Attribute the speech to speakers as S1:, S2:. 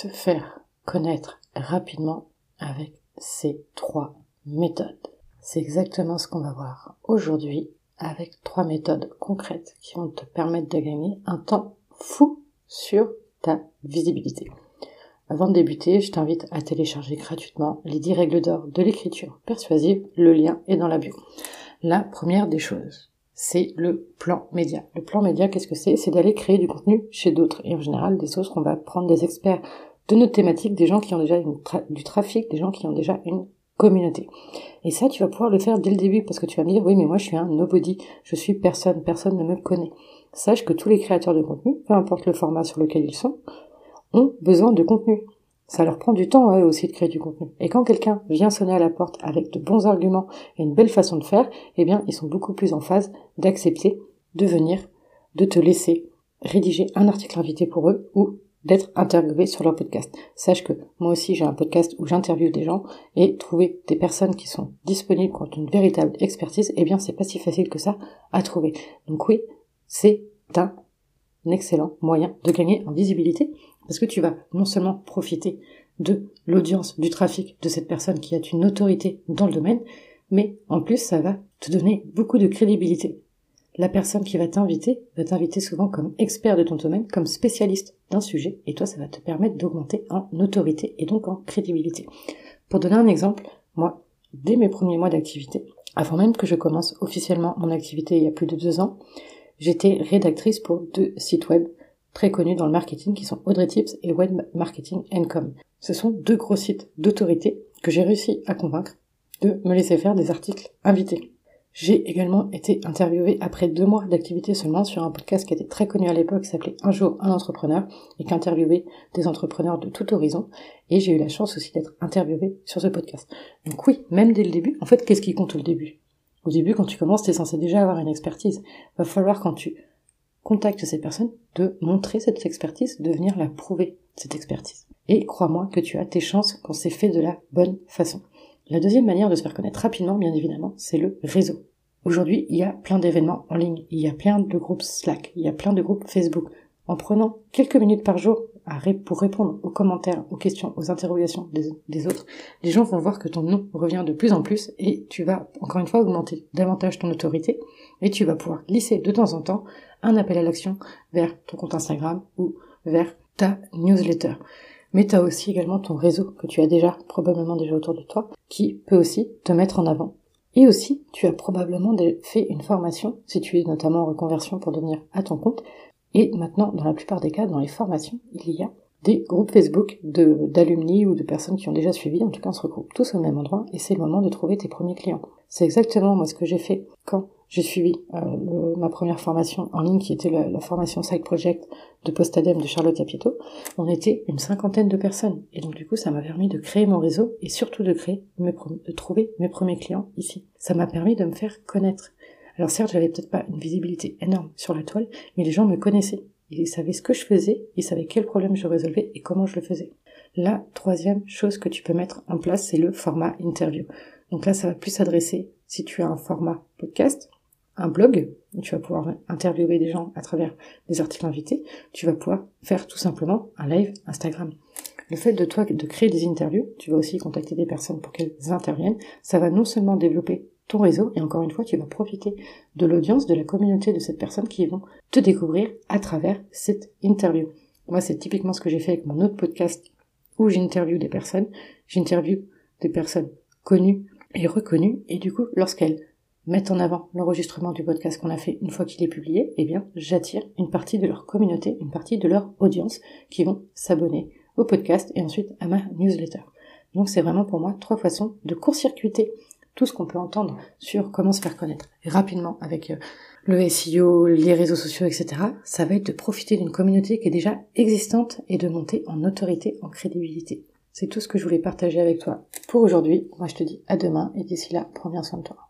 S1: se faire connaître rapidement avec ces trois méthodes. C'est exactement ce qu'on va voir aujourd'hui avec trois méthodes concrètes qui vont te permettre de gagner un temps fou sur ta visibilité. Avant de débuter, je t'invite à télécharger gratuitement les 10 règles d'or de l'écriture persuasive. Le lien est dans la bio. La première des choses, c'est le plan média. Le plan média, qu'est-ce que c'est? C'est d'aller créer du contenu chez d'autres. Et en général, des sources qu'on va prendre des experts de notre thématique, des gens qui ont déjà du trafic, des gens qui ont déjà une communauté. Et ça, tu vas pouvoir le faire dès le début parce que tu vas me dire, oui, mais moi, je suis un nobody. Je suis personne. Personne ne me connaît. Sache que tous les créateurs de contenu, peu importe le format sur lequel ils sont, ont besoin de contenu. Ça leur prend du temps eux aussi de créer du contenu. Et quand quelqu'un vient sonner à la porte avec de bons arguments et une belle façon de faire, eh bien ils sont beaucoup plus en phase d'accepter de venir, de te laisser rédiger un article invité pour eux ou d'être interviewé sur leur podcast. Sache que moi aussi j'ai un podcast où j'interviewe des gens et trouver des personnes qui sont disponibles qui ont une véritable expertise, eh bien c'est pas si facile que ça à trouver. Donc oui, c'est un excellent moyen de gagner en visibilité parce que tu vas non seulement profiter de l'audience, du trafic de cette personne qui a une autorité dans le domaine, mais en plus ça va te donner beaucoup de crédibilité. La personne qui va t'inviter va t'inviter souvent comme expert de ton domaine, comme spécialiste d'un sujet, et toi ça va te permettre d'augmenter en autorité et donc en crédibilité. Pour donner un exemple, moi, dès mes premiers mois d'activité, avant même que je commence officiellement mon activité il y a plus de deux ans, j'étais rédactrice pour deux sites web très connus dans le marketing qui sont Audrey Tips et Web Marketing Com. Ce sont deux gros sites d'autorité que j'ai réussi à convaincre de me laisser faire des articles invités. J'ai également été interviewée après deux mois d'activité seulement sur un podcast qui était très connu à l'époque, qui s'appelait Un jour un entrepreneur, et qui interviewait des entrepreneurs de tout horizon. Et j'ai eu la chance aussi d'être interviewée sur ce podcast. Donc oui, même dès le début, en fait, qu'est-ce qui compte au début? Au début, quand tu commences, tu es censé déjà avoir une expertise. Va falloir quand tu contactes ces personnes de montrer cette expertise, de venir la prouver, cette expertise. Et crois-moi que tu as tes chances quand c'est fait de la bonne façon. La deuxième manière de se faire connaître rapidement, bien évidemment, c'est le réseau. Aujourd'hui, il y a plein d'événements en ligne, il y a plein de groupes Slack, il y a plein de groupes Facebook. En prenant quelques minutes par jour pour répondre aux commentaires, aux questions, aux interrogations des, autres, les gens vont voir que ton nom revient de plus en plus et tu vas encore une fois augmenter davantage ton autorité et tu vas pouvoir glisser de temps en temps un appel à l'action vers ton compte Instagram ou vers ta newsletter mais tu as aussi également ton réseau que tu as déjà probablement déjà autour de toi qui peut aussi te mettre en avant. Et aussi, tu as probablement fait une formation, si tu es notamment en reconversion pour devenir à ton compte. Et maintenant, dans la plupart des cas, dans les formations, il y a des groupes Facebook d'alumni ou de personnes qui ont déjà suivi. En tout cas, on se regroupe tous au même endroit et c'est le moment de trouver tes premiers clients. C'est exactement moi ce que j'ai fait quand j'ai suivi euh, ma première formation en ligne qui était la, formation Side Project de Postadem de Charlotte Capito. On était une cinquantaine de personnes et donc du coup ça m'a permis de créer mon réseau et surtout de créer mes de trouver mes premiers clients ici. Ça m'a permis de me faire connaître. Alors certes j'avais peut-être pas une visibilité énorme sur la toile, mais les gens me connaissaient. Ils savaient ce que je faisais, ils savaient quel problème je résolvais et comment je le faisais. La troisième chose que tu peux mettre en place, c'est le format interview. Donc là, ça va plus s'adresser si tu as un format podcast, un blog, tu vas pouvoir interviewer des gens à travers des articles invités, tu vas pouvoir faire tout simplement un live Instagram. Le fait de toi de créer des interviews, tu vas aussi contacter des personnes pour qu'elles interviennent, ça va non seulement développer ton réseau, et encore une fois, tu vas profiter de l'audience, de la communauté de cette personne qui vont te découvrir à travers cette interview. Moi, c'est typiquement ce que j'ai fait avec mon autre podcast où j'interviewe des personnes. J'interviewe des personnes connues et reconnues, et du coup, lorsqu'elles mettent en avant l'enregistrement du podcast qu'on a fait une fois qu'il est publié, eh bien, j'attire une partie de leur communauté, une partie de leur audience qui vont s'abonner au podcast et ensuite à ma newsletter. Donc c'est vraiment pour moi trois façons de court-circuiter tout ce qu'on peut entendre sur comment se faire connaître rapidement avec euh, le SEO, les réseaux sociaux, etc. Ça va être de profiter d'une communauté qui est déjà existante et de monter en autorité, en crédibilité. C'est tout ce que je voulais partager avec toi pour aujourd'hui. Moi je te dis à demain et d'ici là, prends bien soin de toi.